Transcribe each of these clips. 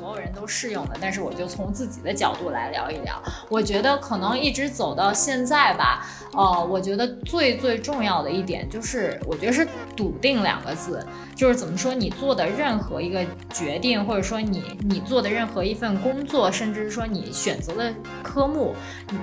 所有人都适用的，但是我就从自己的角度来聊一聊。我觉得可能一直走到现在吧，呃，我觉得最最重要的一点就是，我觉得是笃定两个字，就是怎么说，你做的任何一个决定，或者说你你做的任何一份工作，甚至说你选择的科目，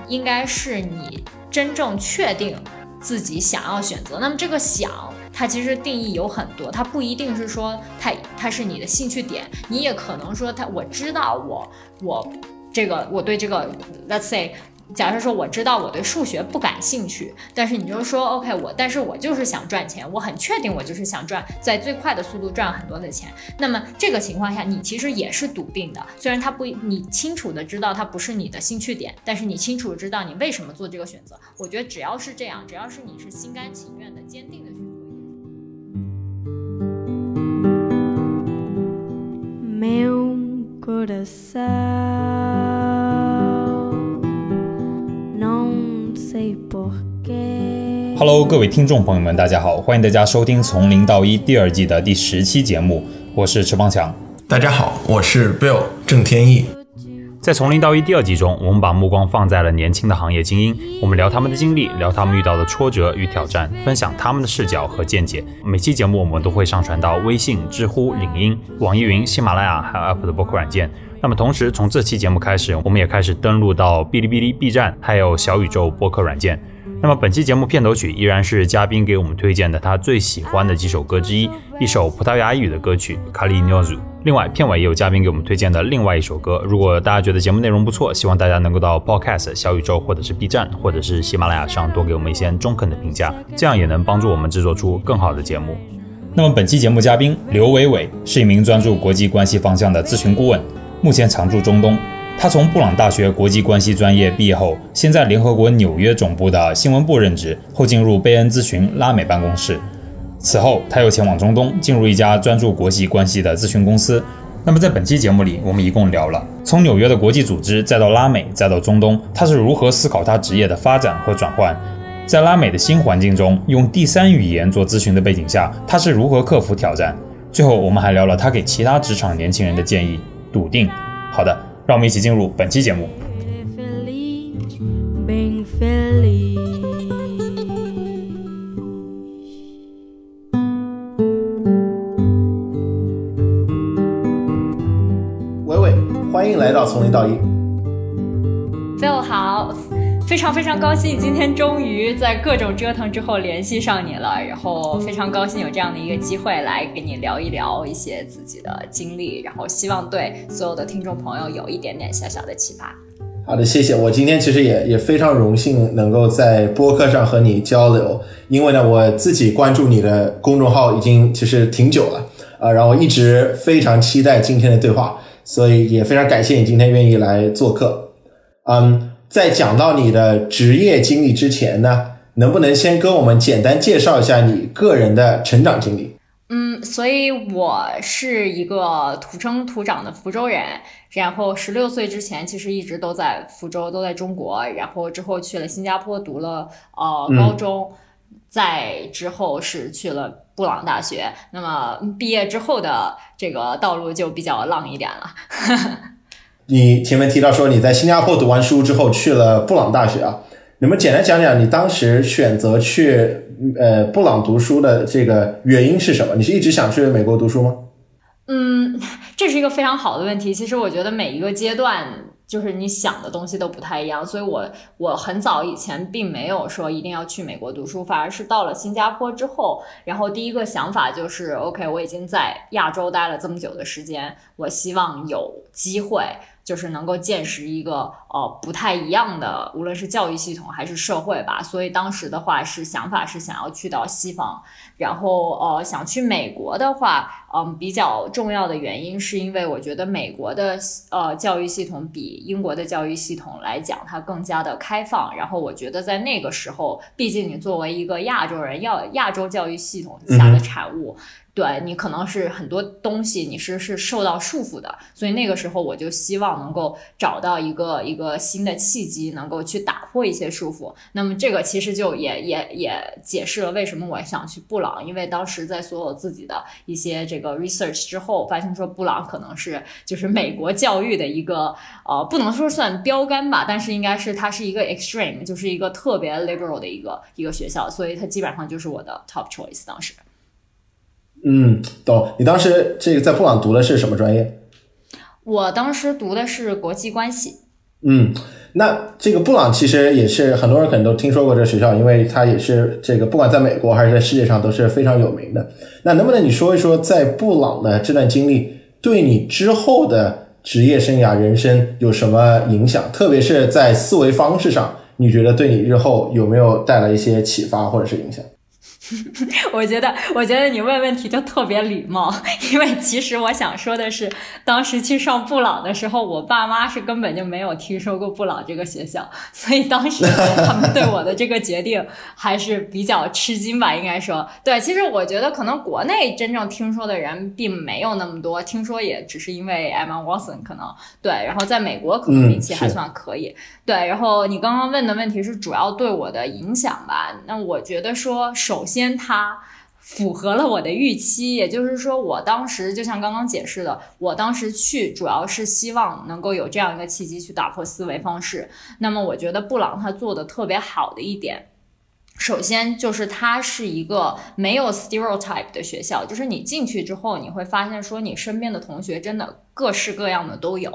应该是你真正确定。自己想要选择，那么这个想，它其实定义有很多，它不一定是说它它是你的兴趣点，你也可能说它我知道我我这个我对这个，let's say。假设说我知道我对数学不感兴趣，但是你就说 OK，我但是我就是想赚钱，我很确定我就是想赚在最快的速度赚很多的钱。那么这个情况下，你其实也是笃定的，虽然他不，你清楚的知道它不是你的兴趣点，但是你清楚的知道你为什么做这个选择。我觉得只要是这样，只要是你是心甘情愿的、坚定的去做一件事。Hello，各位听众朋友们，大家好，欢迎大家收听《从零到一》第二季的第十期节目，我是池邦强。大家好，我是 Bill 郑天意。在《从零到一》第二集中，我们把目光放在了年轻的行业精英，我们聊他们的经历，聊他们遇到的挫折与挑战，分享他们的视角和见解。每期节目我们都会上传到微信、知乎、领英、网易云、喜马拉雅，还有 Apple 的播客软件。那么同时，从这期节目开始，我们也开始登录到哔哩哔哩、B 站，还有小宇宙播客软件。那么本期节目片头曲依然是嘉宾给我们推荐的他最喜欢的几首歌之一，一首葡萄牙语的歌曲《卡里诺 u 另外，片尾也有嘉宾给我们推荐的另外一首歌。如果大家觉得节目内容不错，希望大家能够到 Podcast、小宇宙或者是 B 站或者是喜马拉雅上多给我们一些中肯的评价，这样也能帮助我们制作出更好的节目。那么本期节目嘉宾刘伟伟是一名专注国际关系方向的咨询顾问，目前常驻中东。他从布朗大学国际关系专业毕业后，先在联合国纽约总部的新闻部任职，后进入贝恩咨询拉美办公室。此后，他又前往中东，进入一家专注国际关系的咨询公司。那么，在本期节目里，我们一共聊了从纽约的国际组织，再到拉美，再到中东，他是如何思考他职业的发展和转换。在拉美的新环境中，用第三语言做咨询的背景下，他是如何克服挑战。最后，我们还聊了他给其他职场年轻人的建议：笃定。好的。让我们一起进入本期节目。伟伟，欢迎来到从零到一。Phil 好。非常非常高兴，今天终于在各种折腾之后联系上你了，然后非常高兴有这样的一个机会来跟你聊一聊一些自己的经历，然后希望对所有的听众朋友有一点点小小的启发。好的，谢谢。我今天其实也也非常荣幸能够在播客上和你交流，因为呢，我自己关注你的公众号已经其实挺久了啊，然后一直非常期待今天的对话，所以也非常感谢你今天愿意来做客，嗯。在讲到你的职业经历之前呢，能不能先跟我们简单介绍一下你个人的成长经历？嗯，所以我是一个土生土长的福州人，然后十六岁之前其实一直都在福州，都在中国，然后之后去了新加坡读了呃高中，在之后是去了布朗大学，那么毕业之后的这个道路就比较浪一点了。你前面提到说你在新加坡读完书之后去了布朗大学啊，能不能简单讲讲你当时选择去呃布朗读书的这个原因是什么？你是一直想去美国读书吗？嗯，这是一个非常好的问题。其实我觉得每一个阶段就是你想的东西都不太一样，所以我我很早以前并没有说一定要去美国读书，反而是到了新加坡之后，然后第一个想法就是 OK，我已经在亚洲待了这么久的时间，我希望有机会。就是能够见识一个呃不太一样的，无论是教育系统还是社会吧。所以当时的话是想法是想要去到西方，然后呃想去美国的话，嗯比较重要的原因是因为我觉得美国的呃教育系统比英国的教育系统来讲它更加的开放。然后我觉得在那个时候，毕竟你作为一个亚洲人，要亚洲教育系统下的产物。对你可能是很多东西你是是受到束缚的，所以那个时候我就希望能够找到一个一个新的契机，能够去打破一些束缚。那么这个其实就也也也解释了为什么我想去布朗，因为当时在所有自己的一些这个 research 之后，发现说布朗可能是就是美国教育的一个呃不能说算标杆吧，但是应该是它是一个 extreme，就是一个特别 liberal 的一个一个学校，所以它基本上就是我的 top choice 当时。嗯，懂。你当时这个在布朗读的是什么专业？我当时读的是国际关系。嗯，那这个布朗其实也是很多人可能都听说过这个学校，因为它也是这个不管在美国还是在世界上都是非常有名的。那能不能你说一说在布朗的这段经历对你之后的职业生涯、人生有什么影响？特别是在思维方式上，你觉得对你日后有没有带来一些启发或者是影响？我觉得，我觉得你问问题就特别礼貌，因为其实我想说的是，当时去上布朗的时候，我爸妈是根本就没有听说过布朗这个学校，所以当时他们对我的这个决定还是比较吃惊吧，应该说。对，其实我觉得可能国内真正听说的人并没有那么多，听说也只是因为 Emma Watson 可能对，然后在美国可能名气还算可以。对，然后你刚刚问的问题是主要对我的影响吧？那我觉得说，首先先它符合了我的预期，也就是说，我当时就像刚刚解释的，我当时去主要是希望能够有这样一个契机去打破思维方式。那么，我觉得布朗他做的特别好的一点。首先就是它是一个没有 stereotype 的学校，就是你进去之后，你会发现说你身边的同学真的各式各样的都有。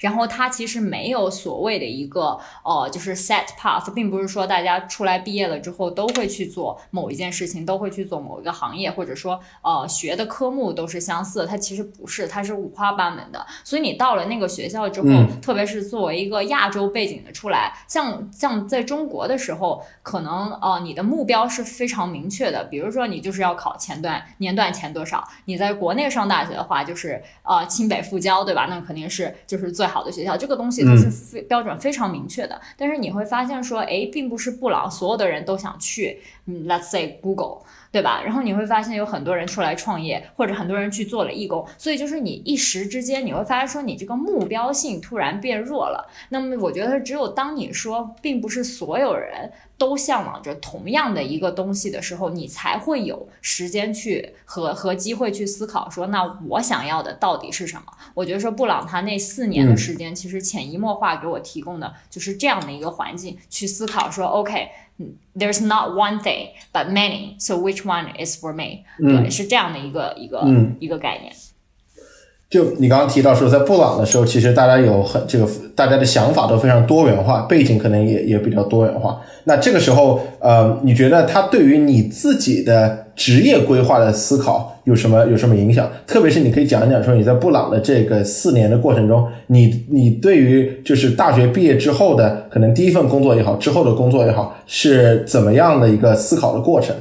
然后它其实没有所谓的一个呃，就是 set path，并不是说大家出来毕业了之后都会去做某一件事情，都会去做某一个行业，或者说呃学的科目都是相似的。它其实不是，它是五花八门的。所以你到了那个学校之后，特别是作为一个亚洲背景的出来，像像在中国的时候，可能呃。你的目标是非常明确的，比如说你就是要考前段年段前多少。你在国内上大学的话，就是呃清北复交，对吧？那肯定是就是最好的学校，这个东西都是非标准非常明确的。但是你会发现说，哎，并不是布朗所有的人都想去，嗯，Let's say Google。对吧？然后你会发现有很多人出来创业，或者很多人去做了义工，所以就是你一时之间你会发现说你这个目标性突然变弱了。那么我觉得只有当你说并不是所有人都向往着同样的一个东西的时候，你才会有时间去和和机会去思考说那我想要的到底是什么？我觉得说布朗他那四年的时间，其实潜移默化给我提供的就是这样的一个环境去思考说 OK。There's not one thing, but many. So which one is for me? 对，是这样的一个一个一个概念。就你刚刚提到说，在布朗的时候，其实大家有很这个，大家的想法都非常多元化，背景可能也也比较多元化。那这个时候，呃，你觉得他对于你自己的职业规划的思考有什么有什么影响？特别是你可以讲一讲说，你在布朗的这个四年的过程中，你你对于就是大学毕业之后的可能第一份工作也好，之后的工作也好，是怎么样的一个思考的过程？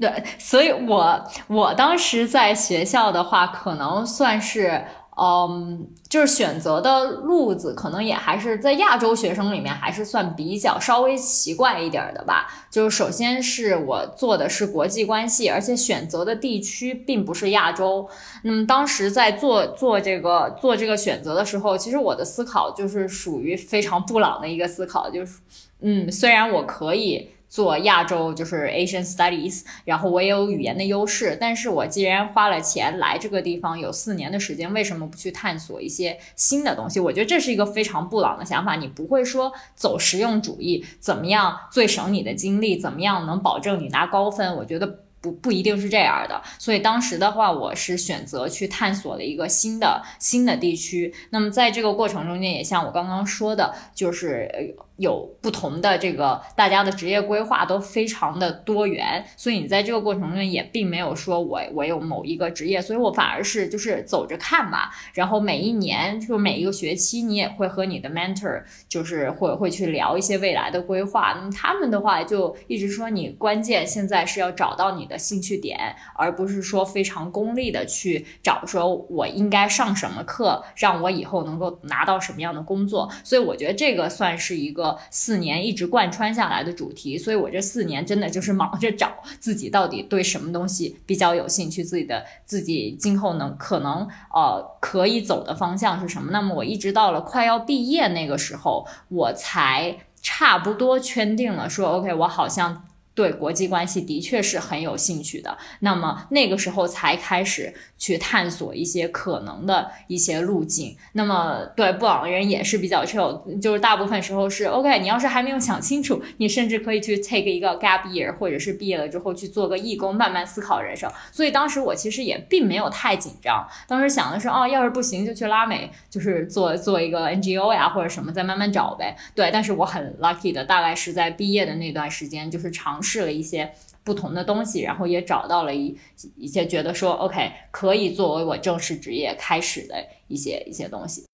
对，所以我我当时在学校的话，可能算是，嗯，就是选择的路子，可能也还是在亚洲学生里面，还是算比较稍微奇怪一点的吧。就是首先是我做的是国际关系，而且选择的地区并不是亚洲。那么当时在做做这个做这个选择的时候，其实我的思考就是属于非常布朗的一个思考，就是，嗯，虽然我可以。做亚洲就是 Asian Studies，然后我也有语言的优势，但是我既然花了钱来这个地方有四年的时间，为什么不去探索一些新的东西？我觉得这是一个非常布朗的想法。你不会说走实用主义，怎么样最省你的精力，怎么样能保证你拿高分？我觉得。不不一定是这样的，所以当时的话，我是选择去探索了一个新的新的地区。那么在这个过程中间，也像我刚刚说的，就是有不同的这个大家的职业规划都非常的多元，所以你在这个过程中也并没有说我我有某一个职业，所以我反而是就是走着看吧。然后每一年就每一个学期，你也会和你的 mentor 就是会会去聊一些未来的规划。那么他们的话就一直说，你关键现在是要找到你。的兴趣点，而不是说非常功利的去找说我应该上什么课，让我以后能够拿到什么样的工作。所以我觉得这个算是一个四年一直贯穿下来的主题。所以我这四年真的就是忙着找自己到底对什么东西比较有兴趣，自己的自己今后能可能呃可以走的方向是什么。那么我一直到了快要毕业那个时候，我才差不多圈定了说，OK，我好像。对国际关系的确是很有兴趣的，那么那个时候才开始去探索一些可能的一些路径。那么对布朗人也是比较 chill，就是大部分时候是 OK。你要是还没有想清楚，你甚至可以去 take 一个 gap year，或者是毕业了之后去做个义工，慢慢思考人生。所以当时我其实也并没有太紧张，当时想的是哦，要是不行就去拉美，就是做做一个 NGO 呀或者什么，再慢慢找呗。对，但是我很 lucky 的，大概是在毕业的那段时间，就是尝。试了一些不同的东西，然后也找到了一一些觉得说 OK 可以作为我正式职业开始的一些一些东西。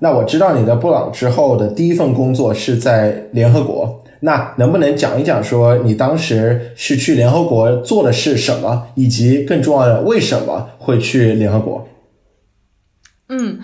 那我知道你的布朗之后的第一份工作是在联合国，那能不能讲一讲说你当时是去联合国做的是什么，以及更重要的为什么会去联合国？嗯。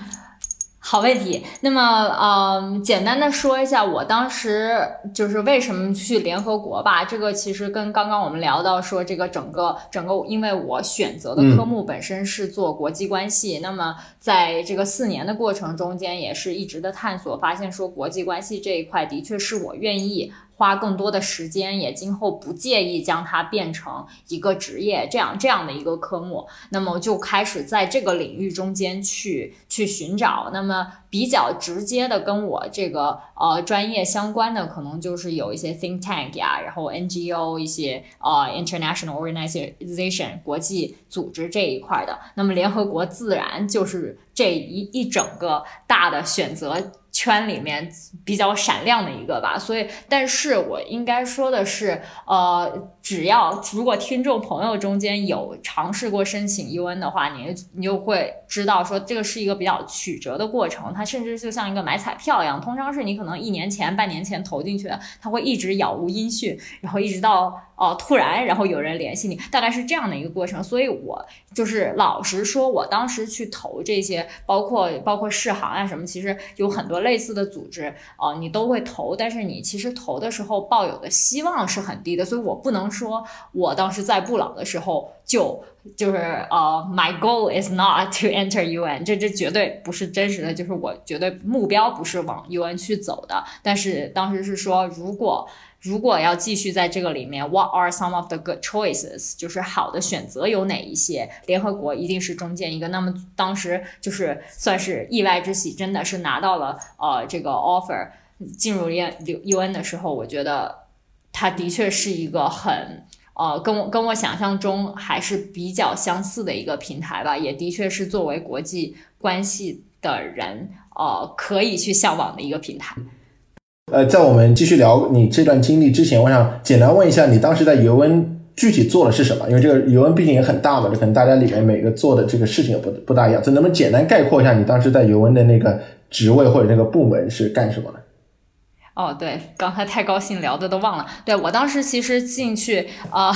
好问题，那么嗯，简单的说一下，我当时就是为什么去联合国吧。这个其实跟刚刚我们聊到说这个整个整个，因为我选择的科目本身是做国际关系，那么在这个四年的过程中间，也是一直的探索，发现说国际关系这一块的确是我愿意。花更多的时间，也今后不介意将它变成一个职业，这样这样的一个科目，那么就开始在这个领域中间去去寻找。那么比较直接的跟我这个呃专业相关的，可能就是有一些 think tank 呀，然后 NGO 一些呃 international organization 国际组织这一块的。那么联合国自然就是这一一整个大的选择。圈里面比较闪亮的一个吧，所以，但是我应该说的是，呃，只要如果听众朋友中间有尝试过申请 UN 的话，你你就会知道说这个是一个比较曲折的过程，它甚至就像一个买彩票一样，通常是你可能一年前、半年前投进去的，它会一直杳无音讯，然后一直到。哦，突然，然后有人联系你，大概是这样的一个过程。所以，我就是老实说，我当时去投这些，包括包括世行啊什么，其实有很多类似的组织，啊，你都会投。但是你其实投的时候抱有的希望是很低的，所以我不能说我当时在布朗的时候就就是呃，my goal is not to enter UN，这这绝对不是真实的，就是我绝对目标不是往 UN 去走的。但是当时是说，如果如果要继续在这个里面，What are some of the good choices？就是好的选择有哪一些？联合国一定是中间一个。那么当时就是算是意外之喜，真的是拿到了呃这个 offer，进入 U U N 的时候，我觉得它的确是一个很呃跟我跟我想象中还是比较相似的一个平台吧，也的确是作为国际关系的人呃可以去向往的一个平台。呃，在我们继续聊你这段经历之前，我想简单问一下，你当时在尤恩具体做的是什么？因为这个尤恩毕竟也很大嘛，就可能大家里面每个做的这个事情也不不大一样。这能不能简单概括一下你当时在尤恩的那个职位或者那个部门是干什么的？哦，对，刚才太高兴聊的都忘了。对我当时其实进去，呃，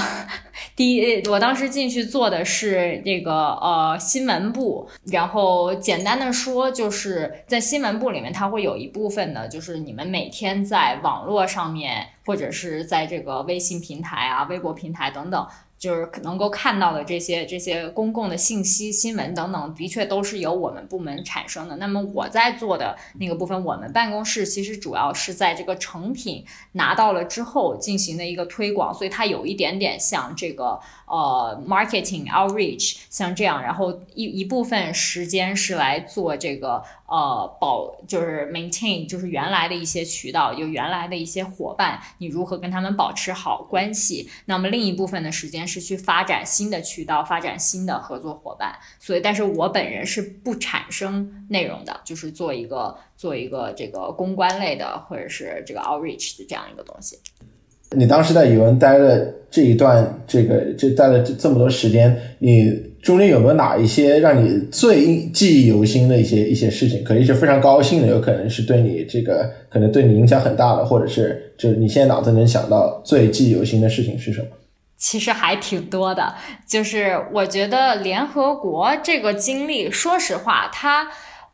第一，我当时进去做的是这个呃新闻部，然后简单的说，就是在新闻部里面，它会有一部分的，就是你们每天在网络上面或者是在这个微信平台啊、微博平台等等。就是能够看到的这些这些公共的信息、新闻等等，的确都是由我们部门产生的。那么我在做的那个部分，我们办公室其实主要是在这个成品拿到了之后进行的一个推广，所以它有一点点像这个。呃，marketing outreach 像这样，然后一一部分时间是来做这个呃保，就是 maintain，就是原来的一些渠道，有原来的一些伙伴，你如何跟他们保持好关系？那么另一部分的时间是去发展新的渠道，发展新的合作伙伴。所以，但是我本人是不产生内容的，就是做一个做一个这个公关类的，或者是这个 outreach 的这样一个东西。你当时在语文待了这一段，这个这待了这么多时间，你中间有没有哪一些让你最记忆犹新的一些一些事情？可以是非常高兴的，有可能是对你这个可能对你影响很大的，或者是就是你现在脑子能想到最记忆犹新的事情是什么？其实还挺多的，就是我觉得联合国这个经历，说实话，它，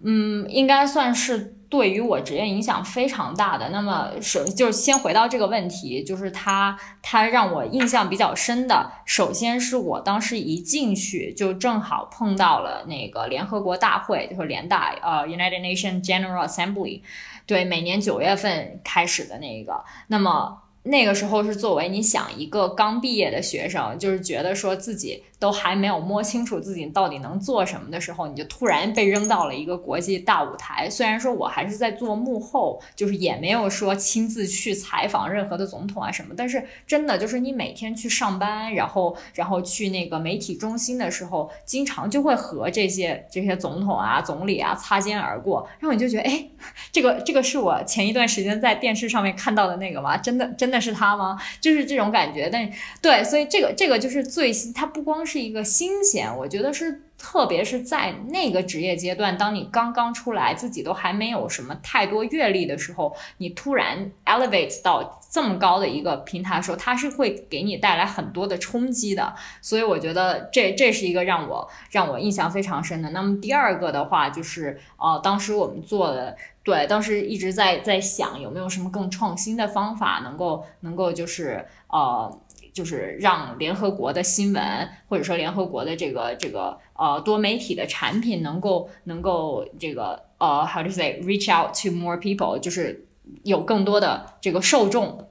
嗯，应该算是对于我职业影响非常大的。那么首就是先回到这个问题，就是它它让我印象比较深的，首先是我当时一进去就正好碰到了那个联合国大会，就是联大，呃，United Nation General Assembly，对，每年九月份开始的那个，那么。那个时候是作为你想一个刚毕业的学生，就是觉得说自己。都还没有摸清楚自己到底能做什么的时候，你就突然被扔到了一个国际大舞台。虽然说我还是在做幕后，就是也没有说亲自去采访任何的总统啊什么，但是真的就是你每天去上班，然后然后去那个媒体中心的时候，经常就会和这些这些总统啊、总理啊擦肩而过，然后你就觉得，哎，这个这个是我前一段时间在电视上面看到的那个吗？真的真的是他吗？就是这种感觉。但对，所以这个这个就是最新，他不光。是一个新鲜，我觉得是，特别是在那个职业阶段，当你刚刚出来，自己都还没有什么太多阅历的时候，你突然 elevate 到这么高的一个平台的时候，它是会给你带来很多的冲击的。所以我觉得这这是一个让我让我印象非常深的。那么第二个的话，就是呃，当时我们做的，对，当时一直在在想有没有什么更创新的方法，能够能够就是呃。就是让联合国的新闻，或者说联合国的这个这个呃多媒体的产品，能够能够这个呃 how to say reach out to more people，就是有更多的这个受众。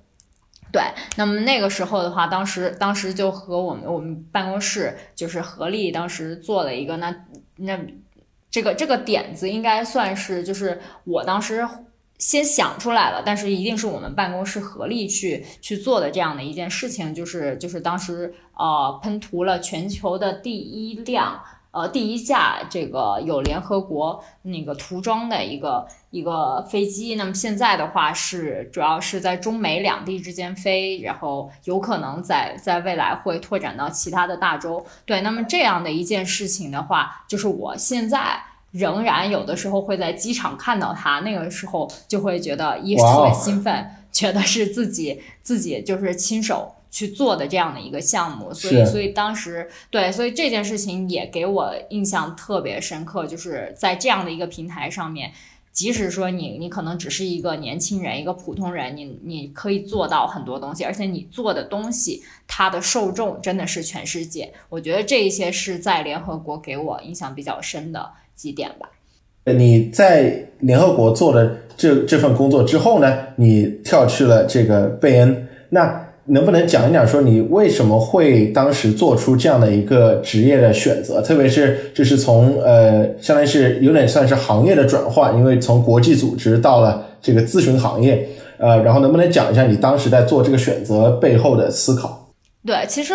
对，那么那个时候的话，当时当时就和我们我们办公室就是合力，当时做了一个那那这个这个点子应该算是就是我当时。先想出来了，但是一定是我们办公室合力去去做的这样的一件事情，就是就是当时呃喷涂了全球的第一辆呃第一架这个有联合国那个涂装的一个一个飞机。那么现在的话是主要是在中美两地之间飞，然后有可能在在未来会拓展到其他的大洲。对，那么这样的一件事情的话，就是我现在。仍然有的时候会在机场看到他，那个时候就会觉得一是特别兴奋，觉得是自己自己就是亲手去做的这样的一个项目，所以所以当时对，所以这件事情也给我印象特别深刻，就是在这样的一个平台上面，即使说你你可能只是一个年轻人，一个普通人，你你可以做到很多东西，而且你做的东西它的受众真的是全世界，我觉得这一些是在联合国给我印象比较深的。几点吧？你在联合国做了这这份工作之后呢？你跳去了这个贝恩，那能不能讲一讲，说你为什么会当时做出这样的一个职业的选择？特别是就是从呃，相当于是有点算是行业的转换，因为从国际组织到了这个咨询行业，呃，然后能不能讲一下你当时在做这个选择背后的思考？对，其实。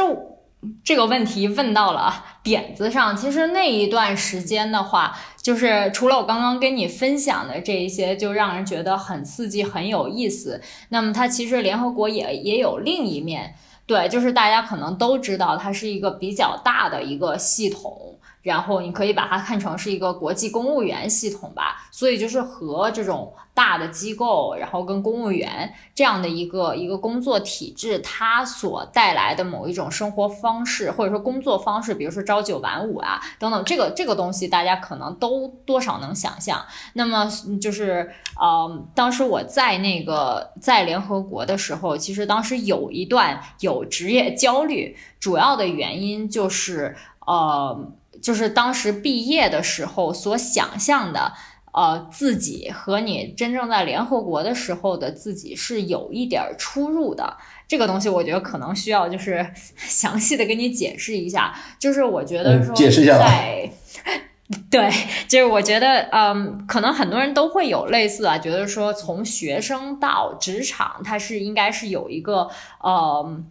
这个问题问到了点子上。其实那一段时间的话，就是除了我刚刚跟你分享的这一些，就让人觉得很刺激、很有意思。那么它其实联合国也也有另一面，对，就是大家可能都知道，它是一个比较大的一个系统。然后你可以把它看成是一个国际公务员系统吧，所以就是和这种大的机构，然后跟公务员这样的一个一个工作体制，它所带来的某一种生活方式或者说工作方式，比如说朝九晚五啊等等，这个这个东西大家可能都多少能想象。那么就是呃，当时我在那个在联合国的时候，其实当时有一段有职业焦虑，主要的原因就是呃。就是当时毕业的时候所想象的，呃，自己和你真正在联合国的时候的自己是有一点出入的。这个东西我觉得可能需要就是 详细的给你解释一下。就是我觉得说，解释一下在，对，就是我觉得，嗯，可能很多人都会有类似啊，觉得说从学生到职场，它是应该是有一个，呃。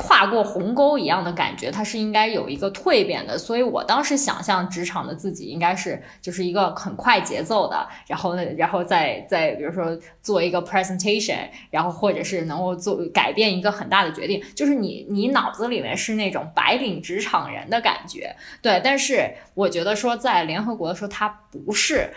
跨过鸿沟一样的感觉，它是应该有一个蜕变的。所以我当时想象职场的自己应该是就是一个很快节奏的，然后呢，然后再再比如说做一个 presentation，然后或者是能够做改变一个很大的决定，就是你你脑子里面是那种白领职场人的感觉，对。但是我觉得说在联合国的时候，它不是，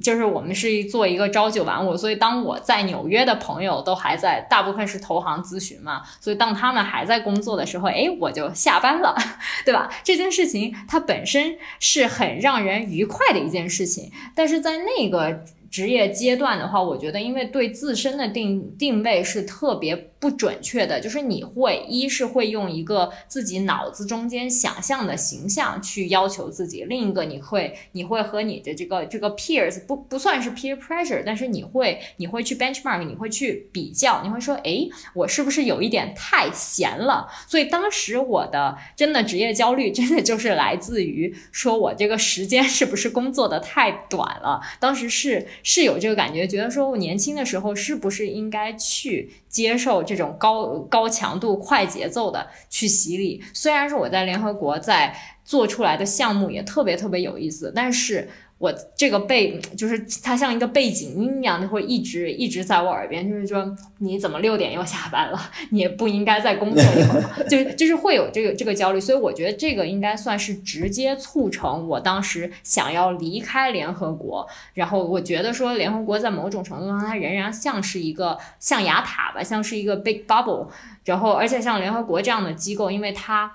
就是我们是做一个朝九晚五。所以当我在纽约的朋友都还在，大部分是投行咨询嘛，所以当他们还在。工作的时候，哎，我就下班了，对吧？这件事情它本身是很让人愉快的一件事情，但是在那个。职业阶段的话，我觉得因为对自身的定定位是特别不准确的，就是你会一是会用一个自己脑子中间想象的形象去要求自己，另一个你会你会和你的这个这个 peers 不不算是 peer pressure，但是你会你会去 benchmark，你会去比较，你会说，哎，我是不是有一点太闲了？所以当时我的真的职业焦虑真的就是来自于说我这个时间是不是工作的太短了？当时是。是有这个感觉，觉得说我年轻的时候是不是应该去接受这种高高强度、快节奏的去洗礼？虽然说我在联合国在做出来的项目也特别特别有意思，但是。我这个背就是它像一个背景音一样，它会一直一直在我耳边，就是说你怎么六点又下班了？你也不应该再工作一会儿，就就是会有这个这个焦虑。所以我觉得这个应该算是直接促成我当时想要离开联合国。然后我觉得说联合国在某种程度上它仍然像是一个象牙塔吧，像是一个 big bubble。然后而且像联合国这样的机构，因为它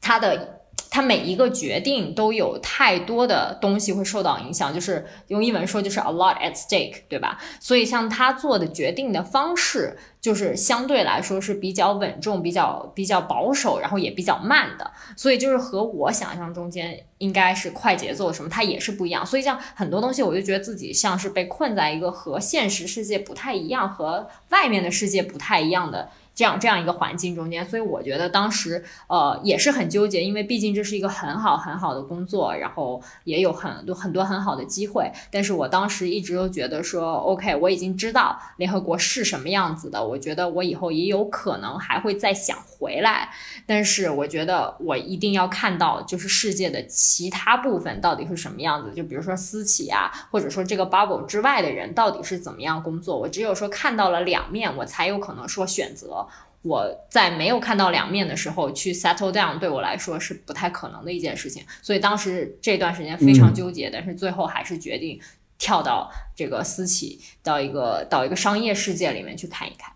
它的。他每一个决定都有太多的东西会受到影响，就是用英文说就是 a lot at stake，对吧？所以像他做的决定的方式，就是相对来说是比较稳重、比较比较保守，然后也比较慢的。所以就是和我想象中间应该是快节奏什么，它也是不一样。所以像很多东西，我就觉得自己像是被困在一个和现实世界不太一样、和外面的世界不太一样的。这样这样一个环境中间，所以我觉得当时呃也是很纠结，因为毕竟这是一个很好很好的工作，然后也有很多很多很好的机会。但是我当时一直都觉得说，OK，我已经知道联合国是什么样子的，我觉得我以后也有可能还会再想回来。但是我觉得我一定要看到，就是世界的其他部分到底是什么样子，就比如说私企啊，或者说这个 bubble 之外的人到底是怎么样工作。我只有说看到了两面，我才有可能说选择。我在没有看到两面的时候去 settle down，对我来说是不太可能的一件事情。所以当时这段时间非常纠结，但是最后还是决定跳到这个私企，到一个到一个商业世界里面去看一看。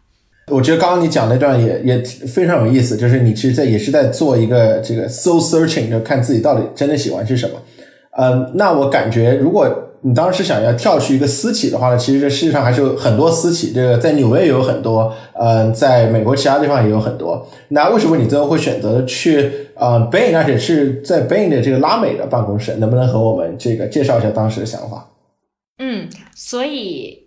我觉得刚刚你讲那段也也非常有意思，就是你其实在也是在做一个这个 soul searching，就看自己到底真的喜欢是什么。嗯，那我感觉如果。你当时想要跳去一个私企的话呢，其实这世界上还是有很多私企，这个在纽约也有很多，嗯，在美国其他地方也有很多。那为什么你最后会选择去呃 Bain，而且是在 Bain 的这个拉美的办公室？能不能和我们这个介绍一下当时的想法？嗯，所以。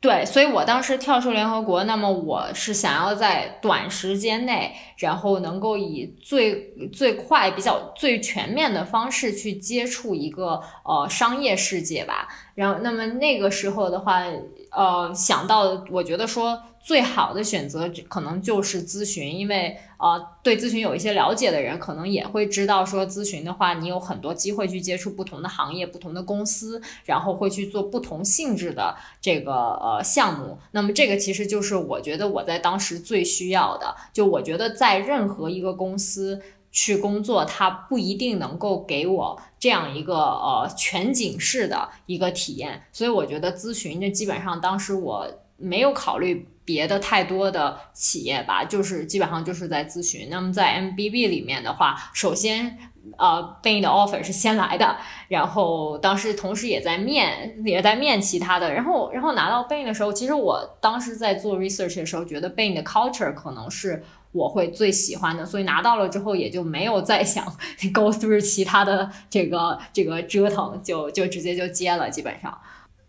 对，所以我当时跳出联合国，那么我是想要在短时间内，然后能够以最最快、比较最全面的方式去接触一个呃商业世界吧。然后，那么那个时候的话，呃，想到我觉得说。最好的选择可能就是咨询，因为呃，对咨询有一些了解的人，可能也会知道说，咨询的话，你有很多机会去接触不同的行业、不同的公司，然后会去做不同性质的这个呃项目。那么这个其实就是我觉得我在当时最需要的。就我觉得在任何一个公司去工作，它不一定能够给我这样一个呃全景式的一个体验。所以我觉得咨询这基本上当时我没有考虑。别的太多的企业吧，就是基本上就是在咨询。那么在 MBB 里面的话，首先呃，Bain 的 offer 是先来的，然后当时同时也在面，也在面其他的。然后然后拿到 Bain 的时候，其实我当时在做 research 的时候，觉得 Bain 的 culture 可能是我会最喜欢的，所以拿到了之后也就没有再想 go through 其他的这个这个折腾，就就直接就接了，基本上。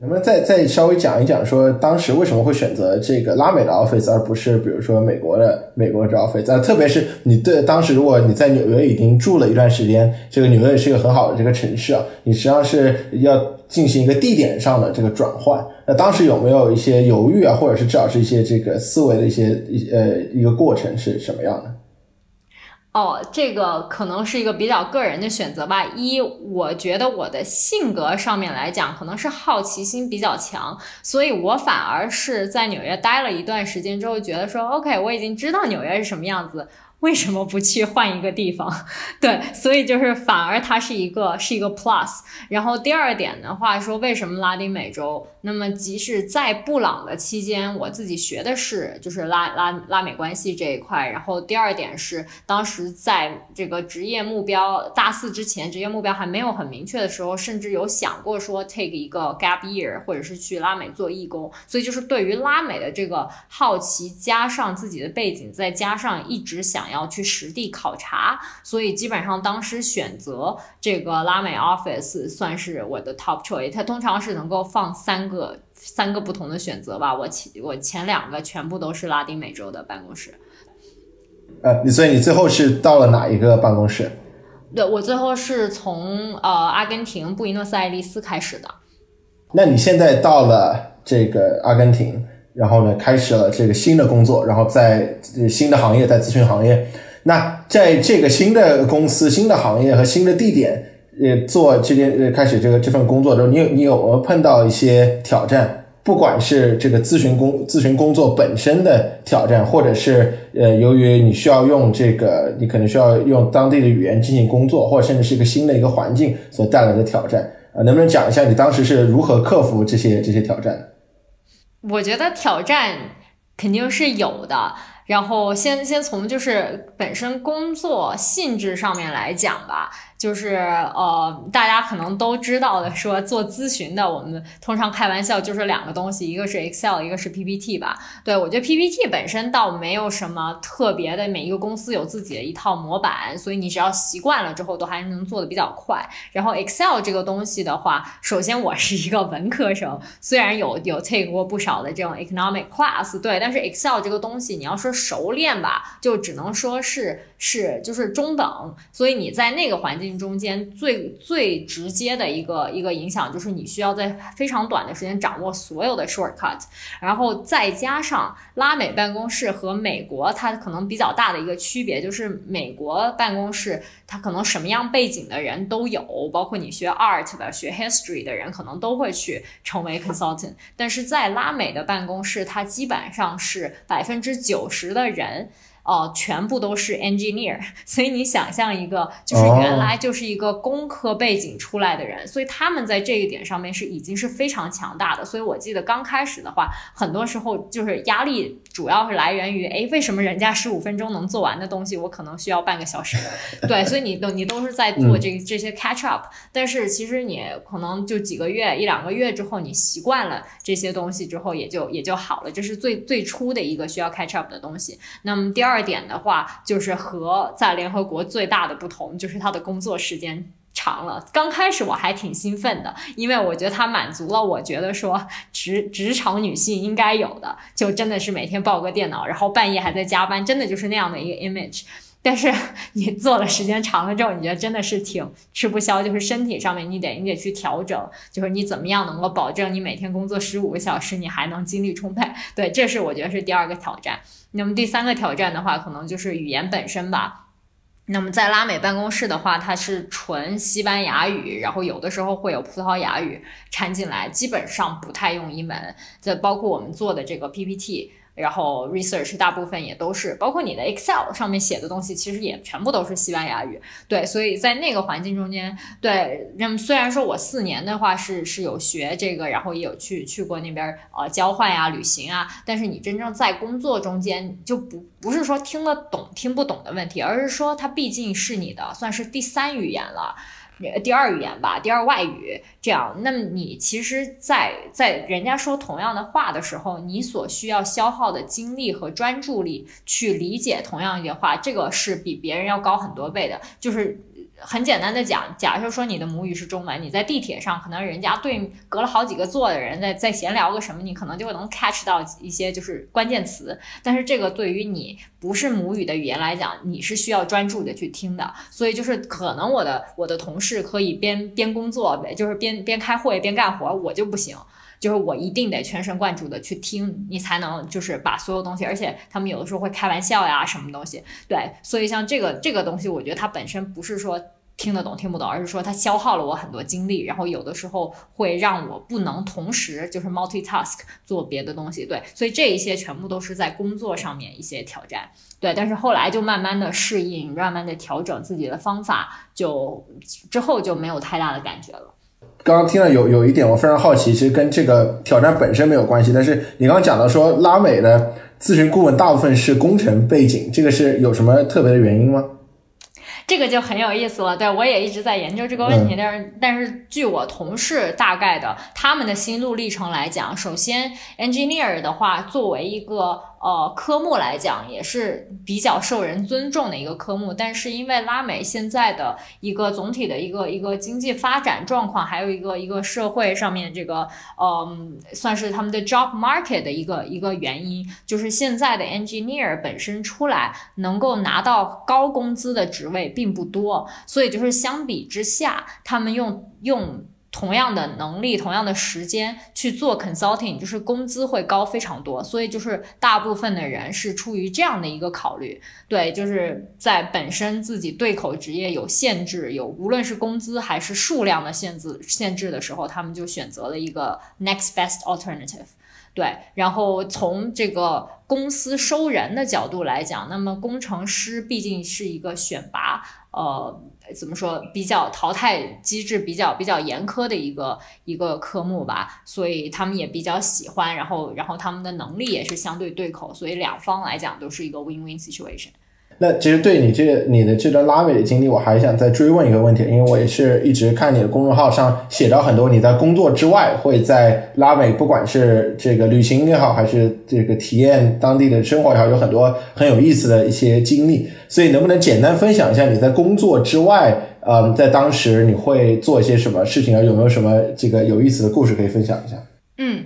能不能再再稍微讲一讲，说当时为什么会选择这个拉美的 office，而不是比如说美国的美国的 office？啊，特别是你对当时如果你在纽约已经住了一段时间，这个纽约也是一个很好的这个城市啊，你实际上是要进行一个地点上的这个转换。那当时有没有一些犹豫啊，或者是至少是一些这个思维的一些一呃一个过程是什么样的？哦，这个可能是一个比较个人的选择吧。一，我觉得我的性格上面来讲，可能是好奇心比较强，所以我反而是在纽约待了一段时间之后，觉得说，OK，我已经知道纽约是什么样子。为什么不去换一个地方？对，所以就是反而它是一个是一个 plus。然后第二点的话说，为什么拉丁美洲？那么即使在布朗的期间，我自己学的是就是拉拉拉美关系这一块。然后第二点是，当时在这个职业目标大四之前，职业目标还没有很明确的时候，甚至有想过说 take 一个 gap year，或者是去拉美做义工。所以就是对于拉美的这个好奇，加上自己的背景，再加上一直想。要去实地考察，所以基本上当时选择这个拉美 office 算是我的 top choice。它通常是能够放三个三个不同的选择吧。我前我前两个全部都是拉丁美洲的办公室。呃，所以你最后是到了哪一个办公室？对我最后是从呃阿根廷布宜诺斯艾利斯开始的。那你现在到了这个阿根廷？然后呢，开始了这个新的工作，然后在新的行业，在咨询行业。那在这个新的公司、新的行业和新的地点，呃，做这件呃开始这个这份工作的时候，你有你有碰到一些挑战？不管是这个咨询工咨询工作本身的挑战，或者是呃，由于你需要用这个，你可能需要用当地的语言进行工作，或者甚至是一个新的一个环境所带来的挑战啊，能不能讲一下你当时是如何克服这些这些挑战？我觉得挑战肯定是有的。然后先先从就是本身工作性质上面来讲吧。就是呃，大家可能都知道的，说做咨询的，我们通常开玩笑就是两个东西，一个是 Excel，一个是 PPT 吧。对我觉得 PPT 本身倒没有什么特别的，每一个公司有自己的一套模板，所以你只要习惯了之后，都还是能做的比较快。然后 Excel 这个东西的话，首先我是一个文科生，虽然有有 take 过不少的这种 economic class，对，但是 Excel 这个东西你要说熟练吧，就只能说是。是，就是中等，所以你在那个环境中间最最直接的一个一个影响，就是你需要在非常短的时间掌握所有的 shortcut，然后再加上拉美办公室和美国，它可能比较大的一个区别就是美国办公室它可能什么样背景的人都有，包括你学 art 的、学 history 的人可能都会去成为 consultant，但是在拉美的办公室，它基本上是百分之九十的人。哦，全部都是 engineer，所以你想象一个，就是原来就是一个工科背景出来的人，所以他们在这一点上面是已经是非常强大的。所以我记得刚开始的话，很多时候就是压力主要是来源于，哎，为什么人家十五分钟能做完的东西，我可能需要半个小时？对，所以你都你都是在做这这些 catch up，但是其实你可能就几个月一两个月之后，你习惯了这些东西之后，也就也就好了。这是最最初的一个需要 catch up 的东西。那么第二。点的话，就是和在联合国最大的不同，就是他的工作时间长了。刚开始我还挺兴奋的，因为我觉得他满足了我觉得说职职场女性应该有的，就真的是每天抱个电脑，然后半夜还在加班，真的就是那样的一个 image。但是 你做了时间长了之后，你觉得真的是挺吃不消，就是身体上面你得你得去调整，就是你怎么样能够保证你每天工作十五个小时，你还能精力充沛？对，这是我觉得是第二个挑战。那么第三个挑战的话，可能就是语言本身吧。那么在拉美办公室的话，它是纯西班牙语，然后有的时候会有葡萄牙语掺进来，基本上不太用英文。这包括我们做的这个 PPT。然后 research 大部分也都是，包括你的 Excel 上面写的东西，其实也全部都是西班牙语。对，所以在那个环境中间，对，那么虽然说我四年的话是是有学这个，然后也有去去过那边呃交换呀、旅行啊，但是你真正在工作中间就不不是说听得懂听不懂的问题，而是说它毕竟是你的算是第三语言了。第二语言吧，第二外语这样，那么你其实，在在人家说同样的话的时候，你所需要消耗的精力和专注力去理解同样一句话，这个是比别人要高很多倍的，就是。很简单的讲，假设说你的母语是中文，你在地铁上，可能人家对隔了好几个座的人在在闲聊个什么，你可能就能 catch 到一些就是关键词。但是这个对于你不是母语的语言来讲，你是需要专注的去听的。所以就是可能我的我的同事可以边边工作呗，就是边边开会边干活，我就不行。就是我一定得全神贯注的去听，你才能就是把所有东西，而且他们有的时候会开玩笑呀，什么东西，对，所以像这个这个东西，我觉得它本身不是说听得懂听不懂，而是说它消耗了我很多精力，然后有的时候会让我不能同时就是 multitask 做别的东西。对，所以这一些全部都是在工作上面一些挑战。对，但是后来就慢慢的适应，慢慢的调整自己的方法，就之后就没有太大的感觉了。刚刚听了有有一点我非常好奇，其实跟这个挑战本身没有关系，但是你刚刚讲到说拉美的咨询顾问大部分是工程背景，这个是有什么特别的原因吗？这个就很有意思了，对我也一直在研究这个问题，但是但是据我同事大概的他们的心路历程来讲，首先 engineer 的话作为一个。呃，科目来讲也是比较受人尊重的一个科目，但是因为拉美现在的一个总体的一个一个经济发展状况，还有一个一个社会上面这个，嗯，算是他们的 job market 的一个一个原因，就是现在的 engineer 本身出来能够拿到高工资的职位并不多，所以就是相比之下，他们用用。同样的能力，同样的时间去做 consulting，就是工资会高非常多，所以就是大部分的人是出于这样的一个考虑，对，就是在本身自己对口职业有限制，有无论是工资还是数量的限制限制的时候，他们就选择了一个 next best alternative，对，然后从这个公司收人的角度来讲，那么工程师毕竟是一个选拔，呃。怎么说？比较淘汰机制比较比较严苛的一个一个科目吧，所以他们也比较喜欢，然后然后他们的能力也是相对对口，所以两方来讲都是一个 win-win situation。那其实对你这你的这段拉美的经历，我还想再追问一个问题，因为我也是一直看你的公众号上写到很多你在工作之外会在拉美，不管是这个旅行也好，还是这个体验当地的生活也好，有很多很有意思的一些经历。所以能不能简单分享一下你在工作之外，嗯，在当时你会做一些什么事情啊？有没有什么这个有意思的故事可以分享一下？嗯。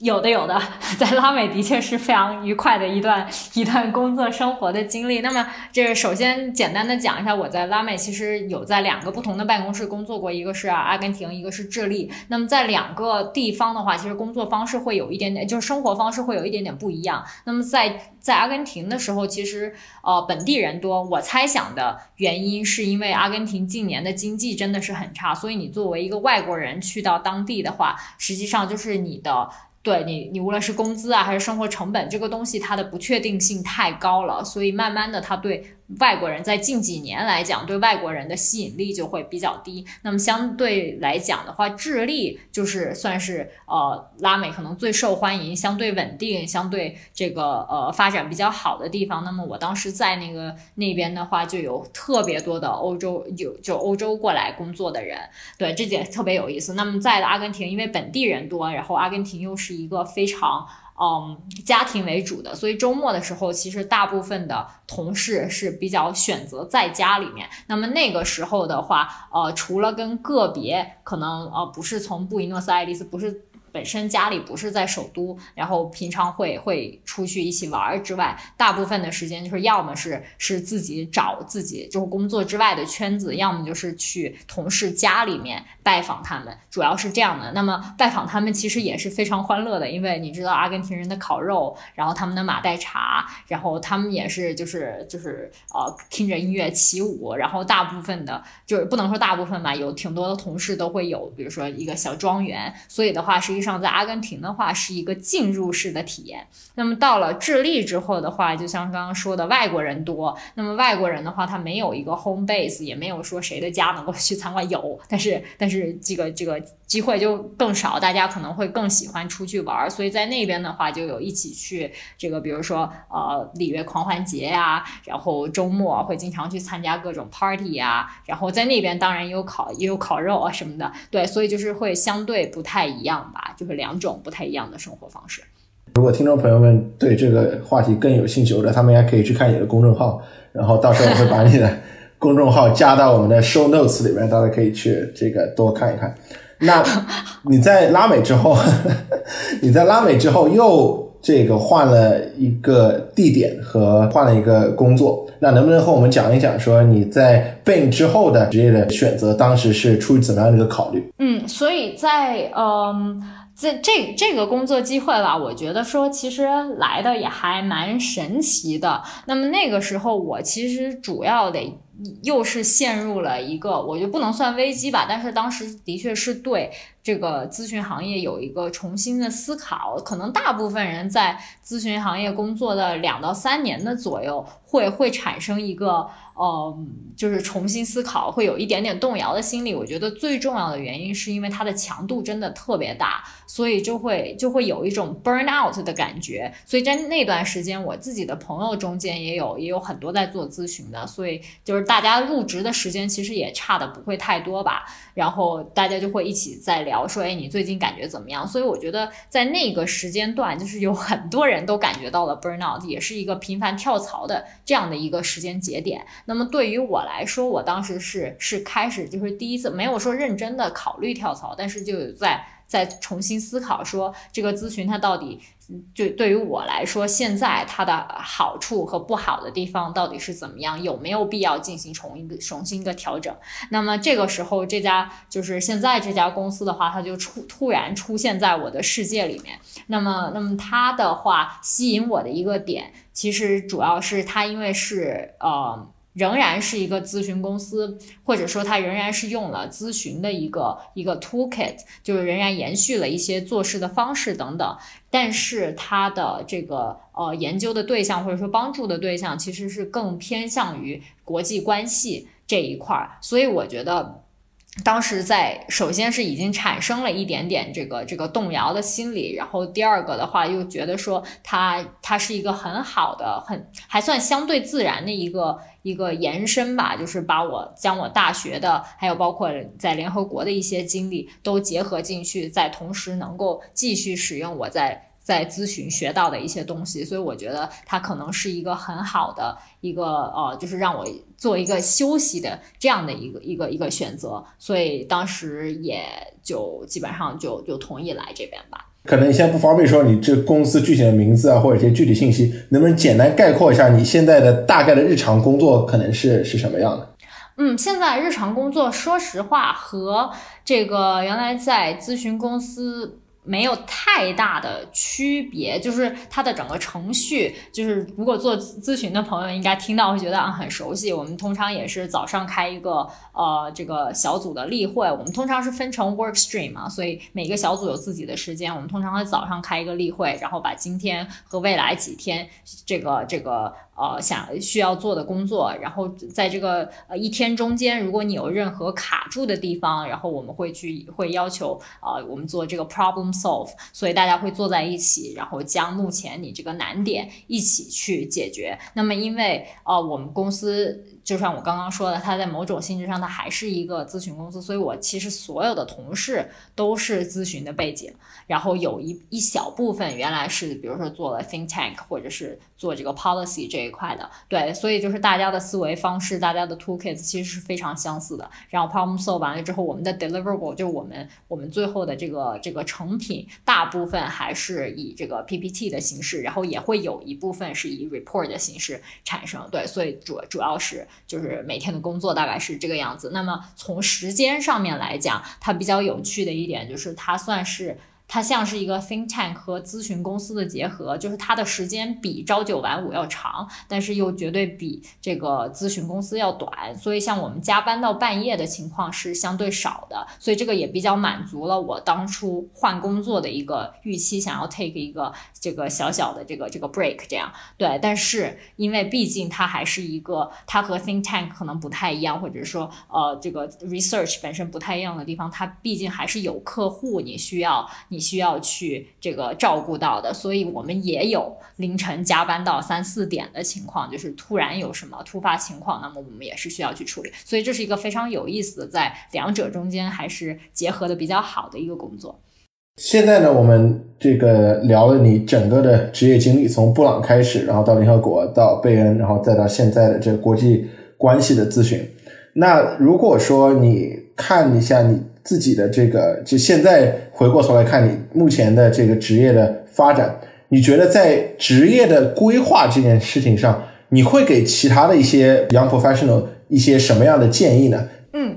有的有的，在拉美的确是非常愉快的一段一段工作生活的经历。那么，这首先简单的讲一下，我在拉美其实有在两个不同的办公室工作过，一个是阿根廷，一个是智利。那么在两个地方的话，其实工作方式会有一点点，就是生活方式会有一点点不一样。那么在在阿根廷的时候，其实呃本地人多，我猜想的原因是因为阿根廷近年的经济真的是很差，所以你作为一个外国人去到当地的话，实际上就是你的。对你，你无论是工资啊，还是生活成本，这个东西它的不确定性太高了，所以慢慢的，他对。外国人在近几年来讲，对外国人的吸引力就会比较低。那么相对来讲的话，智利就是算是呃拉美可能最受欢迎、相对稳定、相对这个呃发展比较好的地方。那么我当时在那个那边的话，就有特别多的欧洲有就欧洲过来工作的人，对这点特别有意思。那么在阿根廷，因为本地人多，然后阿根廷又是一个非常。嗯，家庭为主的，所以周末的时候，其实大部分的同事是比较选择在家里面。那么那个时候的话，呃，除了跟个别可能呃不是从布宜诺斯艾利斯不是。本身家里不是在首都，然后平常会会出去一起玩之外，大部分的时间就是要么是是自己找自己就是工作之外的圈子，要么就是去同事家里面拜访他们，主要是这样的。那么拜访他们其实也是非常欢乐的，因为你知道阿根廷人的烤肉，然后他们的马黛茶，然后他们也是就是就是呃听着音乐起舞，然后大部分的就是不能说大部分吧，有挺多的同事都会有，比如说一个小庄园，所以的话是。上在阿根廷的话是一个进入式的体验，那么到了智利之后的话，就像刚刚说的，外国人多，那么外国人的话，他没有一个 home base，也没有说谁的家能够去参观，有，但是但是这个这个机会就更少，大家可能会更喜欢出去玩，所以在那边的话就有一起去这个，比如说呃里约狂欢节呀，然后周末会经常去参加各种 party 呀，然后在那边当然也有烤也有烤肉啊什么的，对，所以就是会相对不太一样吧。就是两种不太一样的生活方式。如果听众朋友们对这个话题更有兴趣的，他们也可以去看你的公众号，然后到时候我会把你的公众号加到我们的 show notes 里面，大家可以去这个多看一看。那 你在拉美之后，你在拉美之后又这个换了一个地点和换了一个工作，那能不能和我们讲一讲，说你在 Bain 之后的职业的选择，当时是出于怎么样的一个考虑？嗯，所以在嗯。这这这个工作机会吧，我觉得说其实来的也还蛮神奇的。那么那个时候，我其实主要的又是陷入了一个，我就不能算危机吧，但是当时的确是对这个咨询行业有一个重新的思考。可能大部分人在咨询行业工作的两到三年的左右，会会产生一个。呃，就是重新思考，会有一点点动摇的心理。我觉得最重要的原因是因为它的强度真的特别大，所以就会就会有一种 burn out 的感觉。所以在那段时间，我自己的朋友中间也有也有很多在做咨询的，所以就是大家入职的时间其实也差的不会太多吧。然后大家就会一起在聊说，哎，你最近感觉怎么样？所以我觉得在那个时间段，就是有很多人都感觉到了 burn out，也是一个频繁跳槽的这样的一个时间节点。那么对于我来说，我当时是是开始就是第一次没有说认真的考虑跳槽，但是就在在重新思考说这个咨询它到底就对于我来说，现在它的好处和不好的地方到底是怎么样，有没有必要进行重一个重新的调整？那么这个时候，这家就是现在这家公司的话，它就出突然出现在我的世界里面。那么那么它的话吸引我的一个点，其实主要是它因为是呃。仍然是一个咨询公司，或者说它仍然是用了咨询的一个一个 toolkit，就是仍然延续了一些做事的方式等等。但是它的这个呃研究的对象或者说帮助的对象其实是更偏向于国际关系这一块儿，所以我觉得。当时在首先是已经产生了一点点这个这个动摇的心理，然后第二个的话又觉得说它它是一个很好的很还算相对自然的一个一个延伸吧，就是把我将我大学的还有包括在联合国的一些经历都结合进去，在同时能够继续使用我在。在咨询学到的一些东西，所以我觉得它可能是一个很好的一个呃，就是让我做一个休息的这样的一个一个一个选择，所以当时也就基本上就就同意来这边吧。可能你现在不方便说你这公司具体的名字啊，或者一些具体信息，能不能简单概括一下你现在的大概的日常工作可能是是什么样的？嗯，现在日常工作，说实话和这个原来在咨询公司。没有太大的区别，就是它的整个程序，就是如果做咨询的朋友应该听到会觉得啊很熟悉。我们通常也是早上开一个呃这个小组的例会，我们通常是分成 work stream 嘛，所以每个小组有自己的时间。我们通常会早上开一个例会，然后把今天和未来几天这个这个。呃，想需要做的工作，然后在这个呃一天中间，如果你有任何卡住的地方，然后我们会去会要求呃我们做这个 problem solve，所以大家会坐在一起，然后将目前你这个难点一起去解决。那么因为呃我们公司。就像我刚刚说的，它在某种性质上，它还是一个咨询公司，所以我其实所有的同事都是咨询的背景，然后有一一小部分原来是比如说做了 think tank 或者是做这个 policy 这一块的，对，所以就是大家的思维方式，大家的 toolkits 其实是非常相似的。然后 problem solve 完了之后，我们的 deliverable 就是我们我们最后的这个这个成品，大部分还是以这个 PPT 的形式，然后也会有一部分是以 report 的形式产生，对，所以主主要是。就是每天的工作大概是这个样子。那么从时间上面来讲，它比较有趣的一点就是，它算是。它像是一个 think tank 和咨询公司的结合，就是它的时间比朝九晚五要长，但是又绝对比这个咨询公司要短。所以像我们加班到半夜的情况是相对少的，所以这个也比较满足了我当初换工作的一个预期，想要 take 一个这个小小的这个这个 break 这样。对，但是因为毕竟它还是一个，它和 think tank 可能不太一样，或者说呃这个 research 本身不太一样的地方，它毕竟还是有客户你需要你。需要去这个照顾到的，所以我们也有凌晨加班到三四点的情况，就是突然有什么突发情况，那么我们也是需要去处理。所以这是一个非常有意思的，在两者中间还是结合的比较好的一个工作。现在呢，我们这个聊了你整个的职业经历，从布朗开始，然后到联合国，到贝恩，然后再到现在的这个国际关系的咨询。那如果说你看一下你。自己的这个，就现在回过头来看你目前的这个职业的发展，你觉得在职业的规划这件事情上，你会给其他的一些 young professional 一些什么样的建议呢？嗯。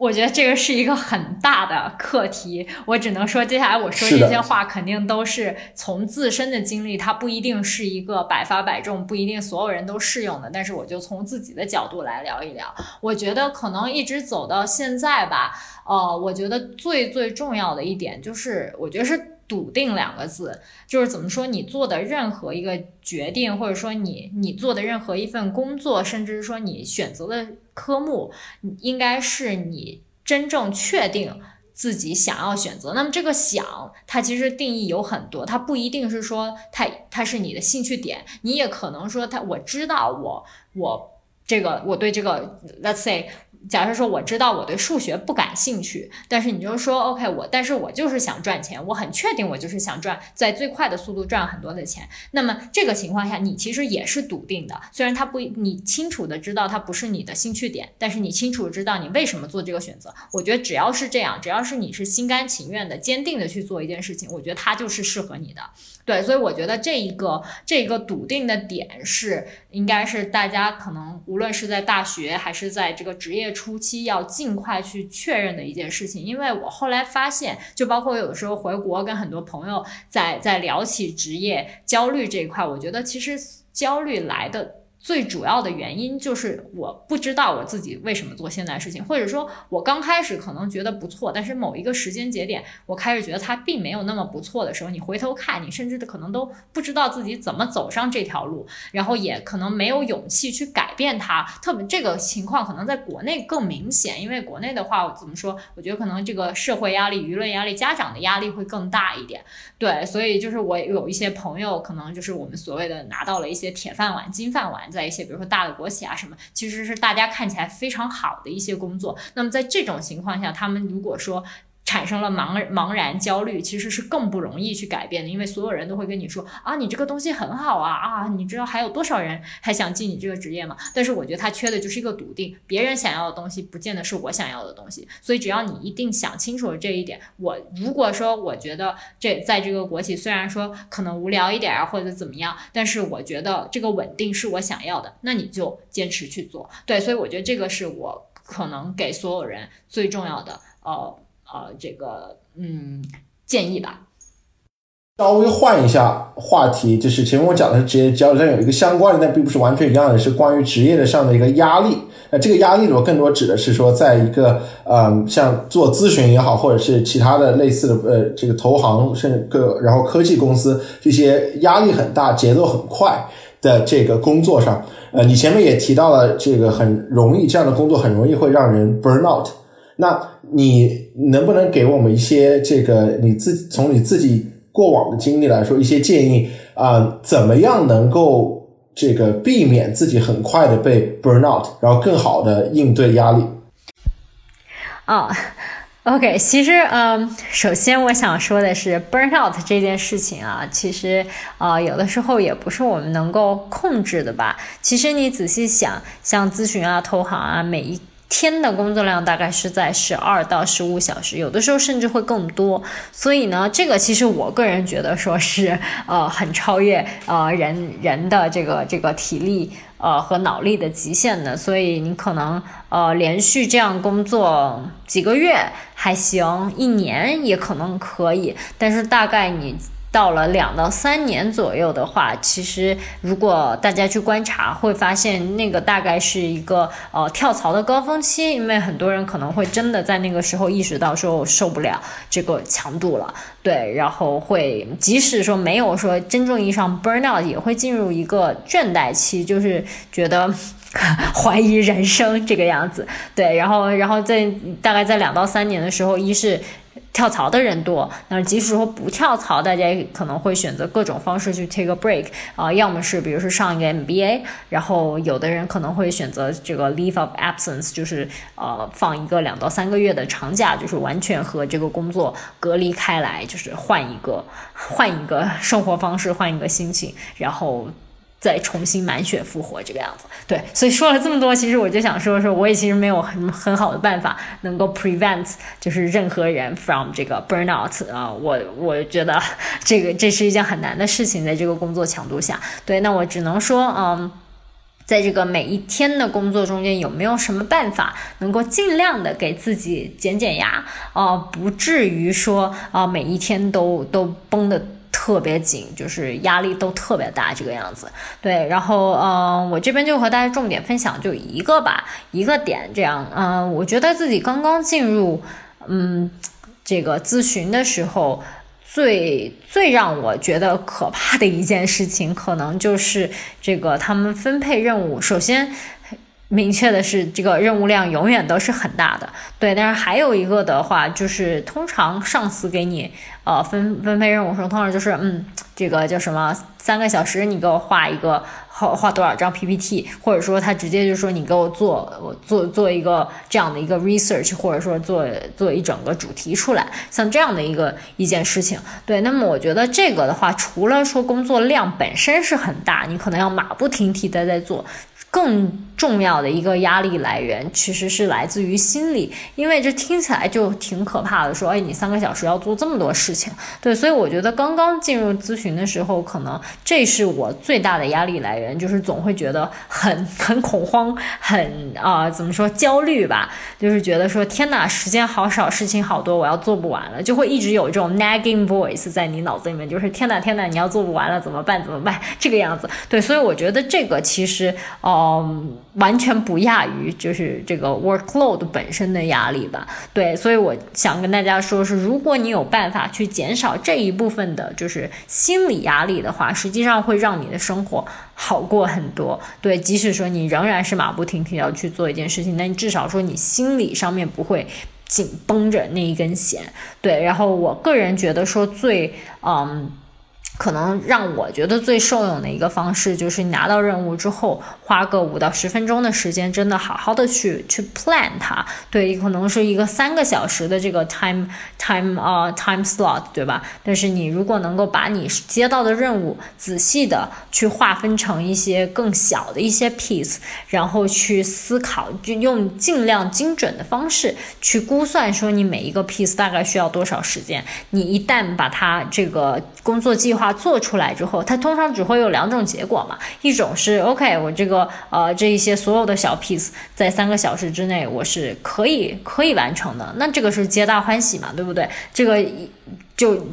我觉得这个是一个很大的课题，我只能说，接下来我说这些话肯定都是从自身的经历，它不一定是一个百发百中，不一定所有人都适用的。但是我就从自己的角度来聊一聊，我觉得可能一直走到现在吧，呃，我觉得最最重要的一点就是，我觉得是笃定两个字，就是怎么说，你做的任何一个决定，或者说你你做的任何一份工作，甚至是说你选择的。科目应该是你真正确定自己想要选择。那么这个想，它其实定义有很多，它不一定是说它它是你的兴趣点，你也可能说它我知道我我这个我对这个，let's say。假设说我知道我对数学不感兴趣，但是你就说 OK，我但是我就是想赚钱，我很确定我就是想赚在最快的速度赚很多的钱。那么这个情况下，你其实也是笃定的，虽然他不，你清楚的知道它不是你的兴趣点，但是你清楚知道你为什么做这个选择。我觉得只要是这样，只要是你是心甘情愿的、坚定的去做一件事情，我觉得它就是适合你的。对，所以我觉得这一个这一个笃定的点是，应该是大家可能无论是在大学还是在这个职业初期，要尽快去确认的一件事情。因为我后来发现，就包括有时候回国跟很多朋友在在聊起职业焦虑这一块，我觉得其实焦虑来的。最主要的原因就是我不知道我自己为什么做现在事情，或者说我刚开始可能觉得不错，但是某一个时间节点，我开始觉得它并没有那么不错的时候，你回头看，你甚至可能都不知道自己怎么走上这条路，然后也可能没有勇气去改变它。特别这个情况可能在国内更明显，因为国内的话我怎么说？我觉得可能这个社会压力、舆论压力、家长的压力会更大一点。对，所以就是我有一些朋友，可能就是我们所谓的拿到了一些铁饭碗、金饭碗。在一些比如说大的国企啊什么，其实是大家看起来非常好的一些工作。那么在这种情况下，他们如果说。产生了茫茫然焦虑，其实是更不容易去改变的，因为所有人都会跟你说啊，你这个东西很好啊啊，你知道还有多少人还想进你这个职业吗？但是我觉得他缺的就是一个笃定，别人想要的东西不见得是我想要的东西，所以只要你一定想清楚了这一点，我如果说我觉得这在这个国企虽然说可能无聊一点啊或者怎么样，但是我觉得这个稳定是我想要的，那你就坚持去做。对，所以我觉得这个是我可能给所有人最重要的呃。呃，这个嗯，建议吧。稍微换一下话题，就是前面我讲的是职业焦虑，但有一个相关的，但并不是完全一样的，是关于职业的上的一个压力。那这个压力我更多指的是说，在一个呃，像做咨询也好，或者是其他的类似的呃，这个投行甚至各然后科技公司这些压力很大、节奏很快的这个工作上，呃，你前面也提到了，这个很容易这样的工作很容易会让人 burn out。那你能不能给我们一些这个你自从你自己过往的经历来说一些建议啊？怎么样能够这个避免自己很快的被 burn out，然后更好的应对压力？啊，OK，其实嗯，首先我想说的是 burn out 这件事情啊，其实啊有的时候也不是我们能够控制的吧。其实你仔细想，像咨询啊、投行啊，每一天的工作量大概是在十二到十五小时，有的时候甚至会更多。所以呢，这个其实我个人觉得说是呃很超越呃人人的这个这个体力呃和脑力的极限的。所以你可能呃连续这样工作几个月还行，一年也可能可以，但是大概你。到了两到三年左右的话，其实如果大家去观察，会发现那个大概是一个呃跳槽的高峰期，因为很多人可能会真的在那个时候意识到说我受不了这个强度了，对，然后会即使说没有说真正意义上 burn out，也会进入一个倦怠期，就是觉得怀疑人生这个样子，对，然后然后在大概在两到三年的时候，一是。跳槽的人多，那即使说不跳槽，大家也可能会选择各种方式去 take a break 啊，要么是比如说上一个 MBA，然后有的人可能会选择这个 leave of absence，就是呃放一个两到三个月的长假，就是完全和这个工作隔离开来，就是换一个换一个生活方式，换一个心情，然后。再重新满血复活这个样子，对，所以说了这么多，其实我就想说说，我也其实没有很很好的办法能够 prevent 就是任何人 from 这个 burnout 啊，我我觉得这个这是一件很难的事情，在这个工作强度下，对，那我只能说，嗯。在这个每一天的工作中间，有没有什么办法能够尽量的给自己减减压，呃，不至于说啊每一天都都绷的。特别紧，就是压力都特别大，这个样子。对，然后，嗯，我这边就和大家重点分享就一个吧，一个点这样。嗯，我觉得自己刚刚进入，嗯，这个咨询的时候，最最让我觉得可怕的一件事情，可能就是这个他们分配任务。首先。明确的是，这个任务量永远都是很大的，对。但是还有一个的话，就是通常上司给你呃分分配任务时候，通常就是嗯，这个叫什么三个小时，你给我画一个画画多少张 PPT，或者说他直接就说你给我做我做做一个这样的一个 research，或者说做做一整个主题出来，像这样的一个一件事情，对。那么我觉得这个的话，除了说工作量本身是很大，你可能要马不停蹄的在做。更重要的一个压力来源，其实是来自于心理，因为这听起来就挺可怕的。说，哎，你三个小时要做这么多事情，对，所以我觉得刚刚进入咨询的时候，可能这是我最大的压力来源，就是总会觉得很 很恐慌，很啊，怎么说焦虑吧？就是觉得说，天哪，时间好少，事情好多，我要做不完了，就会一直有这种 nagging voice 在你脑子里面，就是天哪，天哪，你要做不完了，怎么办？怎么办？这个样子。对，所以我觉得这个其实，哦。嗯，完全不亚于就是这个 workload 本身的压力吧。对，所以我想跟大家说，是如果你有办法去减少这一部分的，就是心理压力的话，实际上会让你的生活好过很多。对，即使说你仍然是马不停蹄要去做一件事情，那你至少说你心理上面不会紧绷着那一根弦。对，然后我个人觉得说最嗯。可能让我觉得最受用的一个方式，就是你拿到任务之后，花个五到十分钟的时间，真的好好的去去 plan 它。对，可能是一个三个小时的这个 time time 啊 time slot，对吧？但是你如果能够把你接到的任务仔细的去划分成一些更小的一些 piece，然后去思考，就用尽量精准的方式去估算，说你每一个 piece 大概需要多少时间。你一旦把它这个工作计划做出来之后，它通常只会有两种结果嘛，一种是 OK，我这个呃这一些所有的小 piece 在三个小时之内我是可以可以完成的，那这个是皆大欢喜嘛，对不对？这个就。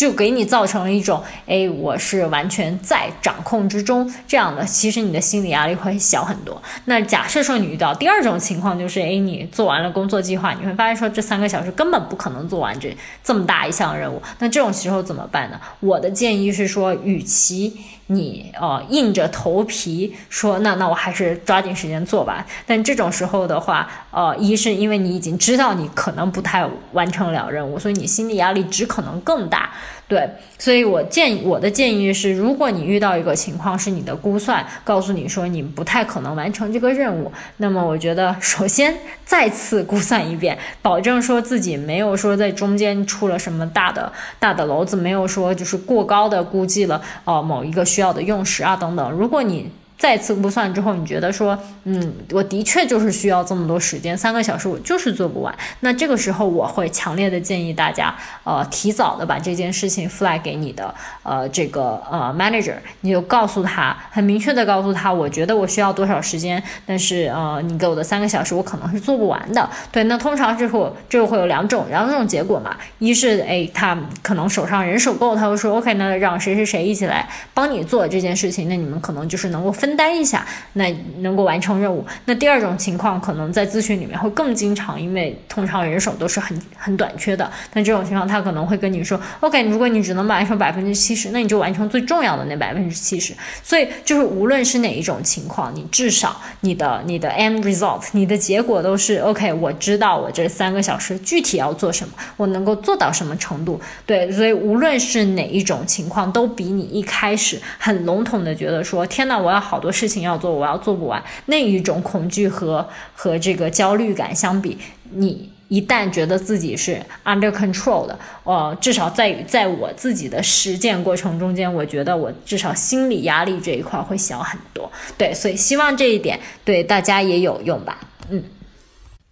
就给你造成了一种，哎，我是完全在掌控之中这样的，其实你的心理压力会小很多。那假设说你遇到第二种情况，就是，哎，你做完了工作计划，你会发现说这三个小时根本不可能做完这这么大一项任务。那这种时候怎么办呢？我的建议是说，与其你呃硬着头皮说，那那我还是抓紧时间做吧。但这种时候的话，呃，一是因为你已经知道你可能不太完成了任务，所以你心理压力只可能更大。对，所以我建议我的建议是，如果你遇到一个情况是你的估算告诉你说你不太可能完成这个任务，那么我觉得首先再次估算一遍，保证说自己没有说在中间出了什么大的大的篓子，没有说就是过高的估计了呃某一个需要的用时啊等等。如果你再次估算之后，你觉得说，嗯，我的确就是需要这么多时间，三个小时我就是做不完。那这个时候，我会强烈的建议大家，呃，提早的把这件事情 flag 给你的，呃，这个呃 manager，你就告诉他，很明确的告诉他，我觉得我需要多少时间，但是呃，你给我的三个小时，我可能是做不完的。对，那通常这会这个会有两种两种结果嘛，一是哎，他可能手上人手够，他会说 OK，那让谁谁谁一起来帮你做这件事情，那你们可能就是能够分。分担一下，那能够完成任务。那第二种情况，可能在咨询里面会更经常，因为通常人手都是很很短缺的。那这种情况，他可能会跟你说：“OK，如果你只能完成百分之七十，那你就完成最重要的那百分之七十。”所以，就是无论是哪一种情况，你至少你的你的 end result，你的结果都是 OK。我知道我这三个小时具体要做什么，我能够做到什么程度。对，所以无论是哪一种情况，都比你一开始很笼统的觉得说：“天呐，我要好。”好多事情要做，我要做不完，那一种恐惧和和这个焦虑感相比，你一旦觉得自己是 under control 的，呃，至少在在我自己的实践过程中间，我觉得我至少心理压力这一块会小很多。对，所以希望这一点对大家也有用吧。嗯，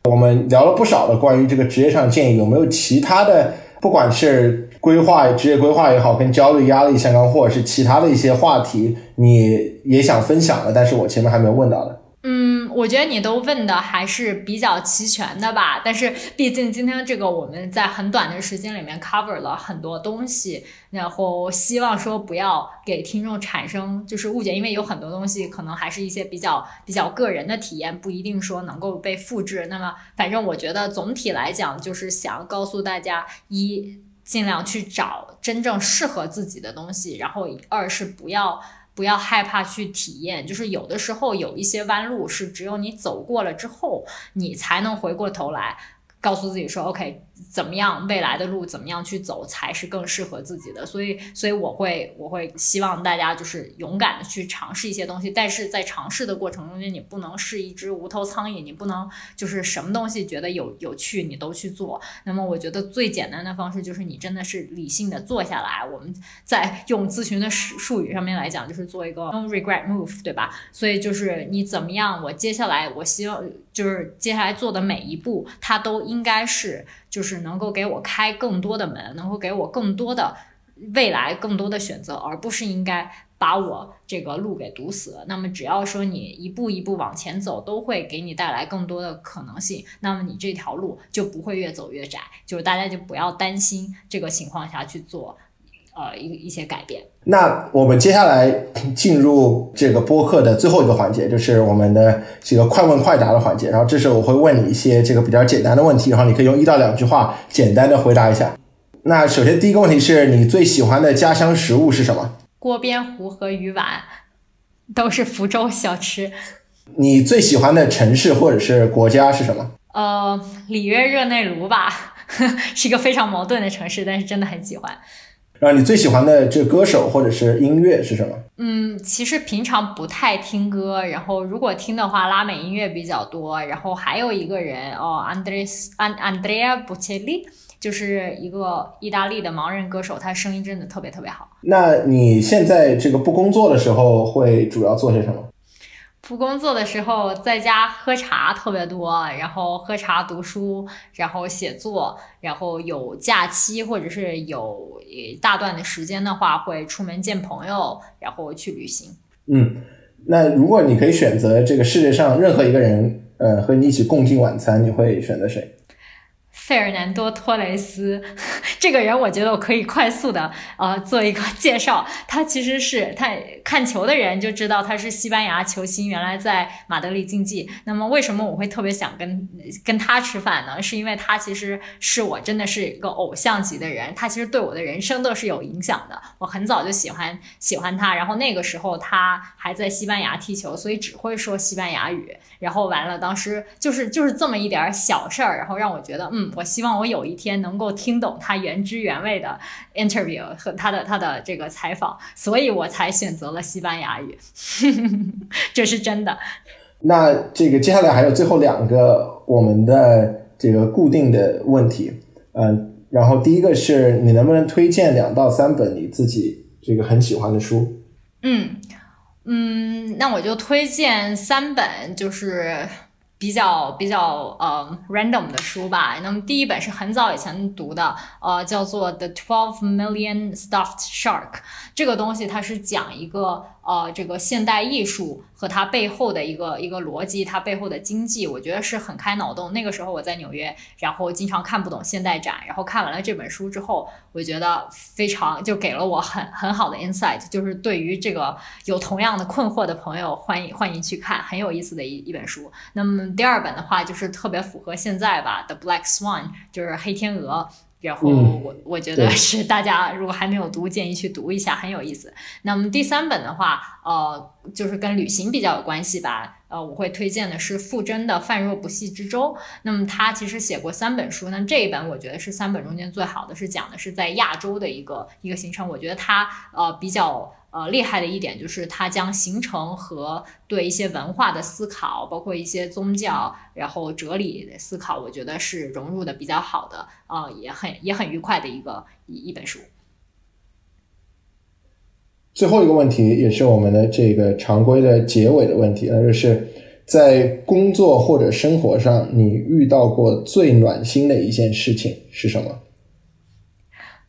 我们聊了不少的关于这个职业上建议，有没有其他的？不管是规划、职业规划也好，跟焦虑、压力相关，或者是其他的一些话题，你也想分享的，但是我前面还没有问到的。嗯，我觉得你都问的还是比较齐全的吧。但是毕竟今天这个我们在很短的时间里面 cover 了很多东西，然后希望说不要给听众产生就是误解，因为有很多东西可能还是一些比较比较个人的体验，不一定说能够被复制。那么反正我觉得总体来讲，就是想告诉大家一。尽量去找真正适合自己的东西，然后二是不要不要害怕去体验，就是有的时候有一些弯路是只有你走过了之后，你才能回过头来。告诉自己说，OK，怎么样未来的路怎么样去走才是更适合自己的？所以，所以我会我会希望大家就是勇敢的去尝试一些东西，但是在尝试的过程中间，你不能是一只无头苍蝇，你不能就是什么东西觉得有有趣你都去做。那么，我觉得最简单的方式就是你真的是理性的坐下来，我们在用咨询的术语上面来讲，就是做一个 no regret move，对吧？所以就是你怎么样，我接下来我希望就是接下来做的每一步，它都。应该是就是能够给我开更多的门，能够给我更多的未来，更多的选择，而不是应该把我这个路给堵死。那么只要说你一步一步往前走，都会给你带来更多的可能性。那么你这条路就不会越走越窄。就是大家就不要担心这个情况下去做。呃，一一些改变。那我们接下来 进入这个播客的最后一个环节，就是我们的这个快问快答的环节。然后这时候我会问你一些这个比较简单的问题，然后你可以用一到两句话简单的回答一下。那首先第一个问题是你最喜欢的家乡食物是什么？锅边糊和鱼丸，都是福州小吃。你最喜欢的城市或者是国家是什么？呃，里约热内卢吧，是一个非常矛盾的城市，但是真的很喜欢。然后你最喜欢的这歌手或者是音乐是什么？嗯，其实平常不太听歌，然后如果听的话，拉美音乐比较多。然后还有一个人哦，Andres And Andrea Bocelli，就是一个意大利的盲人歌手，他声音真的特别特别好。那你现在这个不工作的时候会主要做些什么？不工作的时候，在家喝茶特别多，然后喝茶、读书，然后写作，然后有假期或者是有大段的时间的话，会出门见朋友，然后去旅行。嗯，那如果你可以选择这个世界上任何一个人，呃，和你一起共进晚餐，你会选择谁？费尔南多·托雷斯 这个人，我觉得我可以快速的呃做一个 介绍。他其实是他看球的人就知道他是西班牙球星，原来在马德里竞技。那么为什么我会特别想跟跟他吃饭呢？是因为他其实是我真的是一个偶像级的人，他其实对我的人生都是有影响的。我很早就喜欢喜欢他，然后那个时候他还在西班牙踢球，所以只会说西班牙语。然后完了，当时就是就是这么一点小事儿，然后让我觉得嗯。我希望我有一天能够听懂他原汁原味的 interview 和他的他的这个采访，所以我才选择了西班牙语，这是真的。那这个接下来还有最后两个我们的这个固定的问题，嗯，然后第一个是你能不能推荐两到三本你自己这个很喜欢的书？嗯嗯，那我就推荐三本，就是。比较比较呃 random 的书吧。那么第一本是很早以前读的，呃，叫做《The Twelve Million Stuffed Shark》。这个东西它是讲一个呃这个现代艺术和它背后的一个一个逻辑，它背后的经济，我觉得是很开脑洞。那个时候我在纽约，然后经常看不懂现代展，然后看完了这本书之后，我觉得非常就给了我很很好的 insight，就是对于这个有同样的困惑的朋友，欢迎欢迎去看，很有意思的一一本书。那么第二本的话就是特别符合现在吧，《The Black Swan》就是黑天鹅。然后我我觉得是大家如果还没有读，建议去读一下，很有意思。那么第三本的话，呃，就是跟旅行比较有关系吧。呃，我会推荐的是傅真的《泛若不系之舟》。那么他其实写过三本书，那这一本我觉得是三本中间最好的，是讲的是在亚洲的一个一个行程。我觉得他呃比较。呃，厉害的一点就是它将形成和对一些文化的思考，包括一些宗教，然后哲理的思考，我觉得是融入的比较好的，呃，也很也很愉快的一个一一本书。最后一个问题也是我们的这个常规的结尾的问题，那就是在工作或者生活上，你遇到过最暖心的一件事情是什么？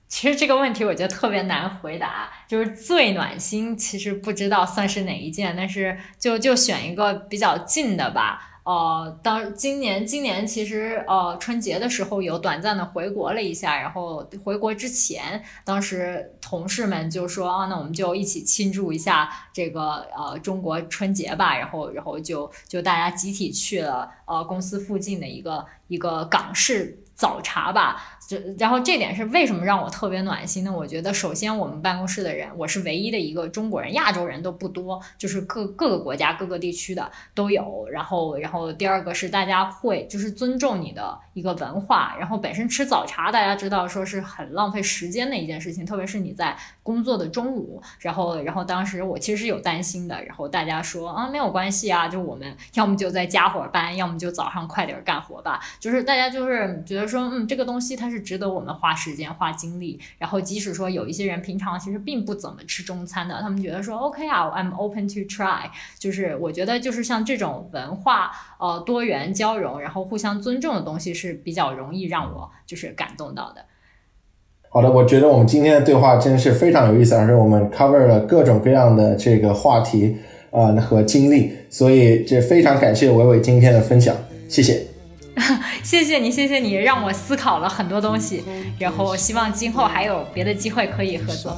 其实这个问题我觉得特别难回答，就是最暖心，其实不知道算是哪一件，但是就就选一个比较近的吧。呃，当今年今年其实呃春节的时候有短暂的回国了一下，然后回国之前，当时同事们就说啊，那我们就一起庆祝一下这个呃中国春节吧，然后然后就就大家集体去了呃公司附近的一个一个港式早茶吧。就然后这点是为什么让我特别暖心呢？我觉得首先我们办公室的人，我是唯一的一个中国人，亚洲人都不多，就是各各个国家各个地区的都有。然后然后第二个是大家会就是尊重你的一个文化。然后本身吃早茶，大家知道说是很浪费时间的一件事情，特别是你在工作的中午。然后然后当时我其实是有担心的。然后大家说啊没有关系啊，就我们要么就在加会儿班，要么就早上快点干活吧。就是大家就是觉得说嗯这个东西它是。值得我们花时间花精力，然后即使说有一些人平常其实并不怎么吃中餐的，他们觉得说 OK 啊，I'm open to try，就是我觉得就是像这种文化呃多元交融，然后互相尊重的东西是比较容易让我就是感动到的。好的，我觉得我们今天的对话真是非常有意思，而且我们 cover 了各种各样的这个话题啊和经历，所以这非常感谢伟伟今天的分享，谢谢。谢谢你，谢谢你，让我思考了很多东西，然后希望今后还有别的机会可以合作。